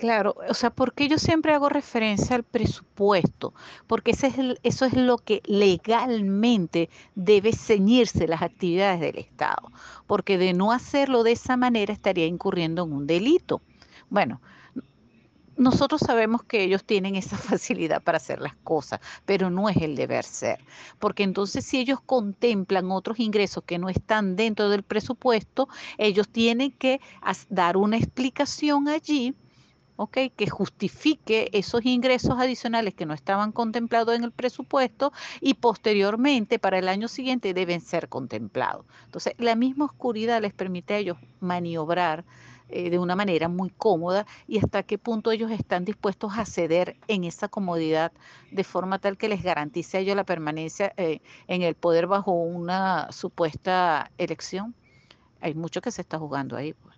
Claro, o sea, porque yo siempre hago referencia al presupuesto, porque ese es el- eso es lo que legalmente debe ceñirse las actividades del Estado, porque de no hacerlo de esa manera estaría incurriendo en un delito. Bueno, nosotros sabemos que ellos tienen esa facilidad para hacer las cosas, pero no es el deber ser, porque entonces si ellos contemplan otros ingresos que no están dentro del presupuesto, ellos tienen que dar una explicación allí ¿ok? Que justifique esos ingresos adicionales que no estaban contemplados en el presupuesto y posteriormente para el año siguiente deben ser contemplados. Entonces, la misma oscuridad les permite a ellos maniobrar eh, de una manera muy cómoda y hasta qué punto ellos están dispuestos a ceder en esa comodidad de forma tal que les garantice a ellos la permanencia eh, en el poder bajo una supuesta elección. Hay mucho que se está jugando ahí. pues.